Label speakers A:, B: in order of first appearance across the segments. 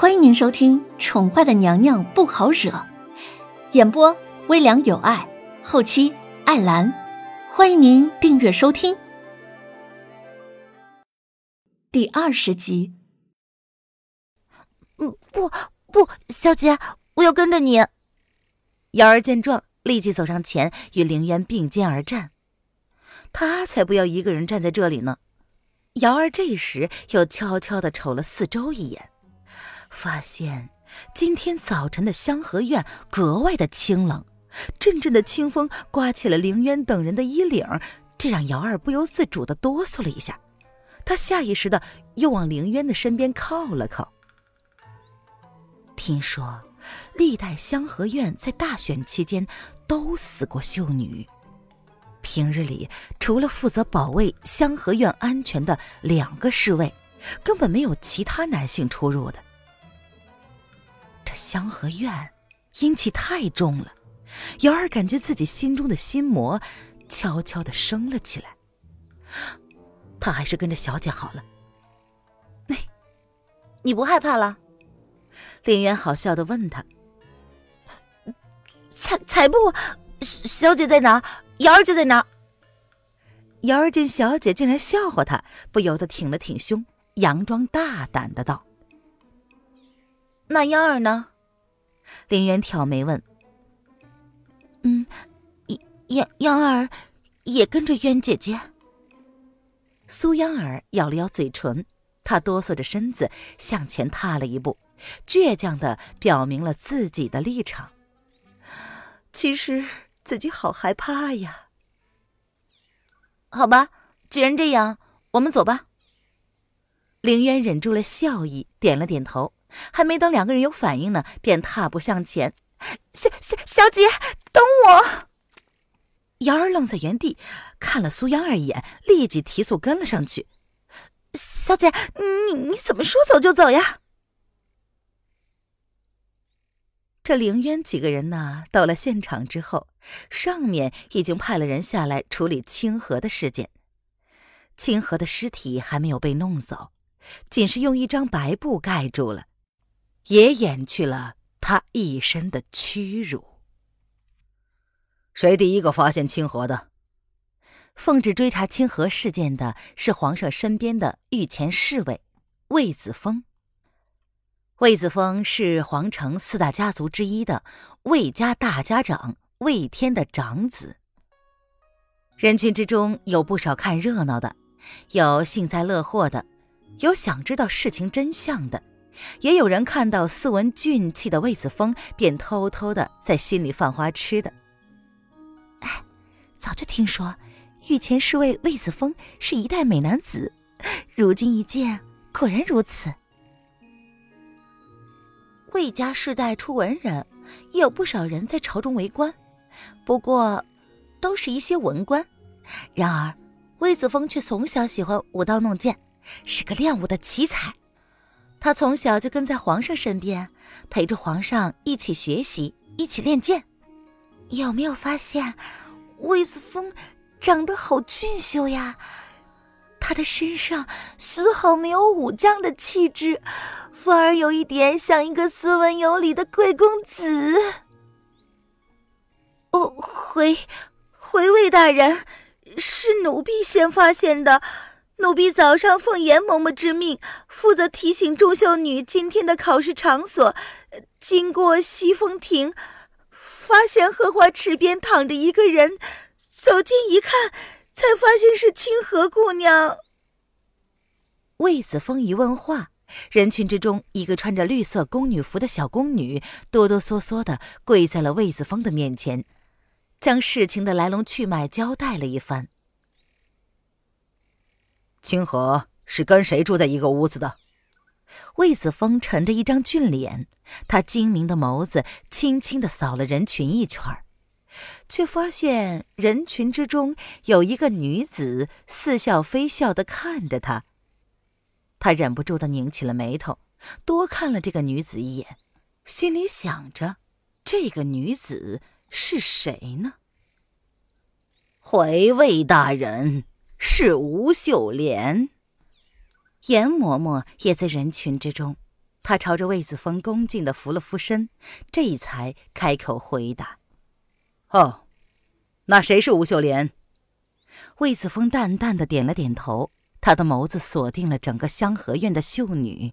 A: 欢迎您收听《宠坏的娘娘不好惹》，演播微凉有爱，后期艾兰。欢迎您订阅收听第二十集。
B: 嗯，不不，小姐，我要跟着你。瑶儿见状，立即走上前，与凌渊并肩而战。他才不要一个人站在这里呢。瑶儿这时又悄悄的瞅了四周一眼。发现今天早晨的香河院格外的清冷，阵阵的清风刮起了凌渊等人的衣领，这让姚二不由自主的哆嗦了一下。他下意识的又往凌渊的身边靠了靠。听说历代香河院在大选期间都死过秀女，平日里除了负责保卫香河院安全的两个侍卫，根本没有其他男性出入的。这香河院阴气太重了，瑶儿感觉自己心中的心魔悄悄的升了起来。他还是跟着小姐好了。那，你不害怕了？林渊好笑的问他。才才不，小姐在哪，瑶儿就在哪。瑶儿见小姐竟然笑话他，不由得挺了挺胸，佯装大胆的道。那央儿呢？林渊挑眉问。嗯，央央儿也跟着渊姐姐。苏央儿咬了咬嘴唇，她哆嗦着身子向前踏了一步，倔强的表明了自己的立场。其实自己好害怕呀。好吧，既然这样，我们走吧。凌渊忍住了笑意，点了点头。还没等两个人有反应呢，便踏步向前。小小小姐，等我！瑶儿愣在原地，看了苏央儿一眼，立即提速跟了上去。小姐，你你怎么说走就走呀？这凌渊几个人呢，到了现场之后，上面已经派了人下来处理清河的事件。清河的尸体还没有被弄走，仅是用一张白布盖住了。也掩去了他一身的屈辱。
C: 谁第一个发现清河的？
B: 奉旨追查清河事件的是皇上身边的御前侍卫魏子峰。魏子峰是皇城四大家族之一的魏家大家长魏天的长子。人群之中有不少看热闹的，有幸灾乐祸的，有想知道事情真相的。也有人看到斯文俊气的魏子峰，便偷偷的在心里犯花痴的。哎，早就听说御前侍卫魏子峰是一代美男子，如今一见，果然如此。魏家世代出文人，也有不少人在朝中为官，不过都是一些文官。然而魏子峰却从小喜欢舞刀弄剑，是个练武的奇才。他从小就跟在皇上身边，陪着皇上一起学习，一起练剑。有没有发现，魏子峰长得好俊秀呀？他的身上丝毫没有武将的气质，反而有一点像一个斯文有礼的贵公子。哦，回回魏大人，是奴婢先发现的。奴婢早上奉严嬷嬷之命，负责提醒众秀女今天的考试场所。经过西风亭，发现荷花池边躺着一个人，走近一看，才发现是清河姑娘。魏子峰一问话，人群之中，一个穿着绿色宫女服的小宫女哆哆嗦嗦的跪在了魏子峰的面前，将事情的来龙去脉交代了一番。
C: 清河是跟谁住在一个屋子的？
B: 魏子峰沉着一张俊脸，他精明的眸子轻轻的扫了人群一圈却发现人群之中有一个女子似笑非笑的看着他。他忍不住的拧起了眉头，多看了这个女子一眼，心里想着：这个女子是谁呢？
C: 回魏大人。是吴秀莲，
B: 严嬷嬷也在人群之中。她朝着魏子峰恭敬的扶了扶身，这才开口回答：“
C: 哦，那谁是吴秀莲？”
B: 魏子峰淡淡的点了点头，他的眸子锁定了整个香河院的秀女。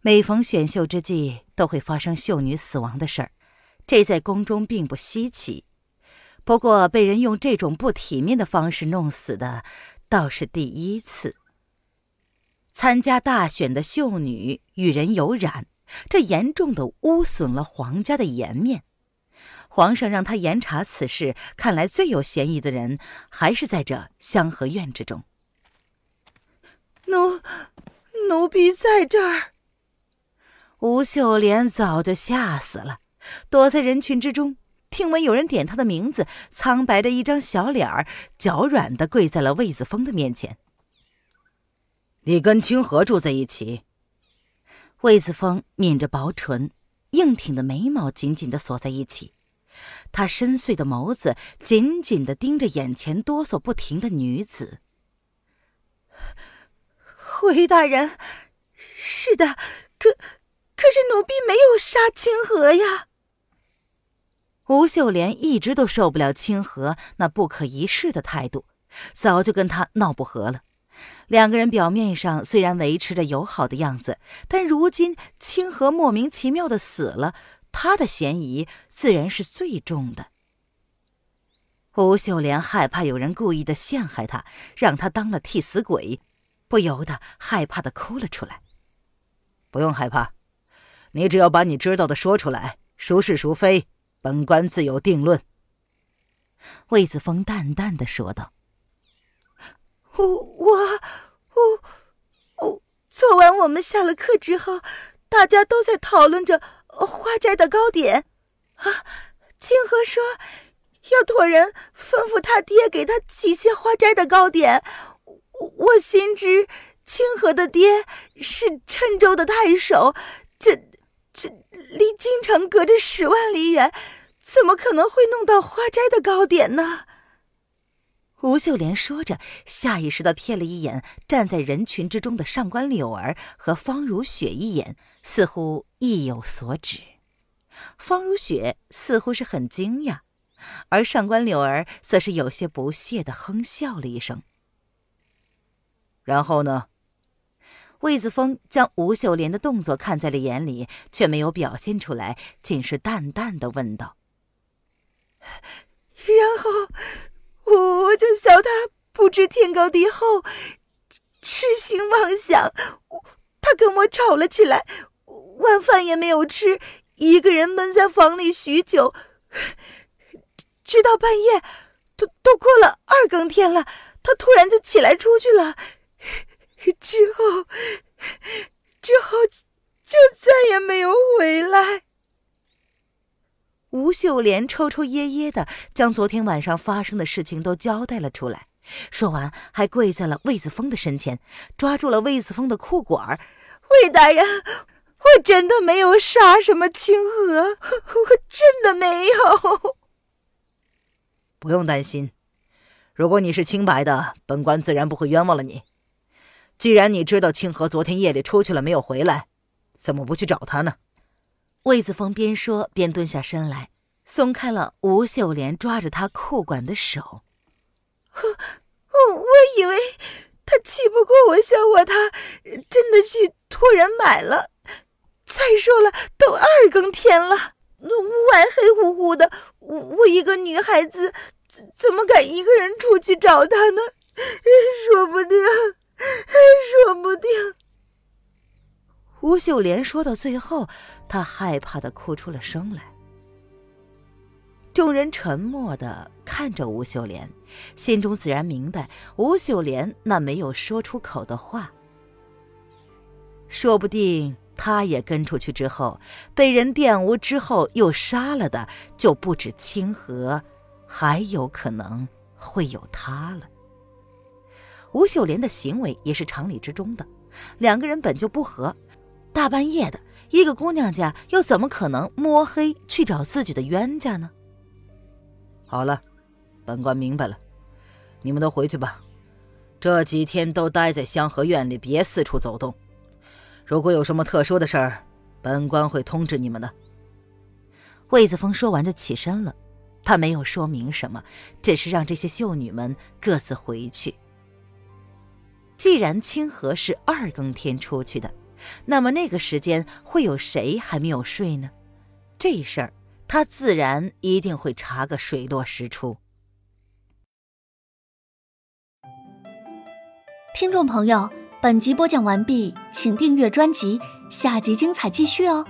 B: 每逢选秀之际，都会发生秀女死亡的事儿，这在宫中并不稀奇。不过，被人用这种不体面的方式弄死的，倒是第一次。参加大选的秀女与人有染，这严重的污损了皇家的颜面。皇上让他严查此事，看来最有嫌疑的人还是在这香河院之中。
D: 奴，奴婢在这儿。
B: 吴秀莲早就吓死了，躲在人群之中，听闻有人点他的名字，苍白的一张小脸儿，脚软的跪在了魏子峰的面前。
C: 你跟清河住在一起？
B: 魏子峰抿着薄唇，硬挺的眉毛紧紧的锁在一起。他深邃的眸子紧紧的盯着眼前哆嗦不停的女子。
D: 回大人，是的，可可是奴婢没有杀清河呀。
B: 吴秀莲一直都受不了清河那不可一世的态度，早就跟他闹不和了。两个人表面上虽然维持着友好的样子，但如今清河莫名其妙的死了。他的嫌疑自然是最重的。吴秀莲害怕有人故意的陷害他，让他当了替死鬼，不由得害怕的哭了出来。
C: 不用害怕，你只要把你知道的说出来，孰是孰非，本官自有定论。
B: 魏子峰淡淡的说道：“
D: 我我我我，昨晚我们下了课之后，大家都在讨论着。”花斋的糕点，啊！清河说要托人吩咐他爹给他寄些花斋的糕点。我我心知清河的爹是郴州的太守，这这离京城隔着十万里远，怎么可能会弄到花斋的糕点呢？
B: 吴秀莲说着，下意识的瞥了一眼站在人群之中的上官柳儿和方如雪一眼，似乎意有所指。方如雪似乎是很惊讶，而上官柳儿则是有些不屑的哼笑了一声。
C: 然后呢？
B: 魏子峰将吴秀莲的动作看在了眼里，却没有表现出来，仅是淡淡的问道：“
D: 然后。”我我就笑他不知天高地厚，痴心妄想。他跟我吵了起来，晚饭也没有吃，一个人闷在房里许久，直到半夜，都都过了二更天了，他突然就起来出去了。之后，之后就再也没有回来。
B: 吴秀莲抽抽噎噎的将昨天晚上发生的事情都交代了出来，说完还跪在了魏子峰的身前，抓住了魏子峰的裤管
D: 魏大人，我真的没有杀什么清河，我真的没有。
C: 不用担心，如果你是清白的，本官自然不会冤枉了你。既然你知道清河昨天夜里出去了没有回来，怎么不去找他呢？
B: 魏子峰边说边蹲下身来，松开了吴秀莲抓着他裤管的手。
D: 我我我以为他气不过我，笑话他，真的去托人买了。再说了，都二更天了，屋外黑乎乎的，我我一个女孩子，怎怎么敢一个人出去找他呢？说不定，说不定。
B: 吴秀莲说到最后，她害怕的哭出了声来。众人沉默的看着吴秀莲，心中自然明白吴秀莲那没有说出口的话。说不定她也跟出去之后，被人玷污之后又杀了的，就不止清河，还有可能会有他了。吴秀莲的行为也是常理之中的，两个人本就不和。大半夜的，一个姑娘家又怎么可能摸黑去找自己的冤家呢？
C: 好了，本官明白了，你们都回去吧。这几天都待在香河院里，别四处走动。如果有什么特殊的事儿，本官会通知你们的。
B: 魏子峰说完就起身了，他没有说明什么，只是让这些秀女们各自回去。既然清河是二更天出去的，那么那个时间会有谁还没有睡呢？这事儿他自然一定会查个水落石出。
A: 听众朋友，本集播讲完毕，请订阅专辑，下集精彩继续哦。